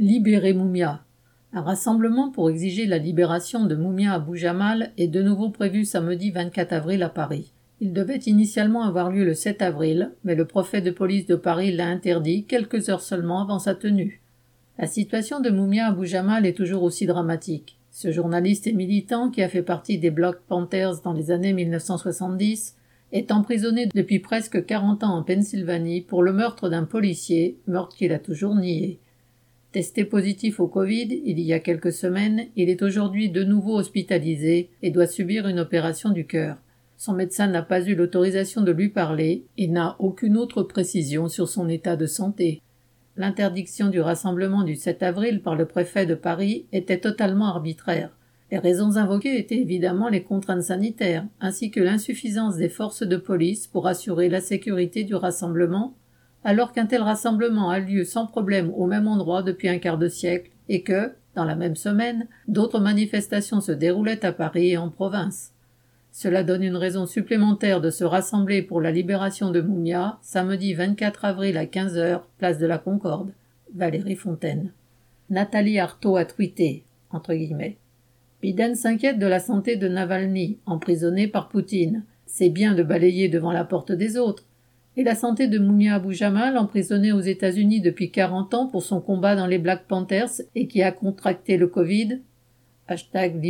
Libérez Moumia. Un rassemblement pour exiger la libération de Moumia Abou Jamal est de nouveau prévu samedi 24 avril à Paris. Il devait initialement avoir lieu le 7 avril, mais le préfet de police de Paris l'a interdit quelques heures seulement avant sa tenue. La situation de Moumia Abou Jamal est toujours aussi dramatique. Ce journaliste et militant, qui a fait partie des Black Panthers dans les années 1970, est emprisonné depuis presque 40 ans en Pennsylvanie pour le meurtre d'un policier, meurtre qu'il a toujours nié. Testé positif au Covid il y a quelques semaines, il est aujourd'hui de nouveau hospitalisé et doit subir une opération du cœur. Son médecin n'a pas eu l'autorisation de lui parler et n'a aucune autre précision sur son état de santé. L'interdiction du rassemblement du 7 avril par le préfet de Paris était totalement arbitraire. Les raisons invoquées étaient évidemment les contraintes sanitaires, ainsi que l'insuffisance des forces de police pour assurer la sécurité du rassemblement alors qu'un tel rassemblement a lieu sans problème au même endroit depuis un quart de siècle, et que, dans la même semaine, d'autres manifestations se déroulaient à Paris et en province. Cela donne une raison supplémentaire de se rassembler pour la libération de Moumia, samedi 24 avril à 15 heures, place de la Concorde. Valérie Fontaine. Nathalie Artaud a tweeté, entre guillemets. Biden s'inquiète de la santé de Navalny, emprisonné par Poutine. C'est bien de balayer devant la porte des autres, et la santé de Moumia Abou Jamal, emprisonné aux États-Unis depuis 40 ans pour son combat dans les Black Panthers et qui a contracté le Covid Hashtag.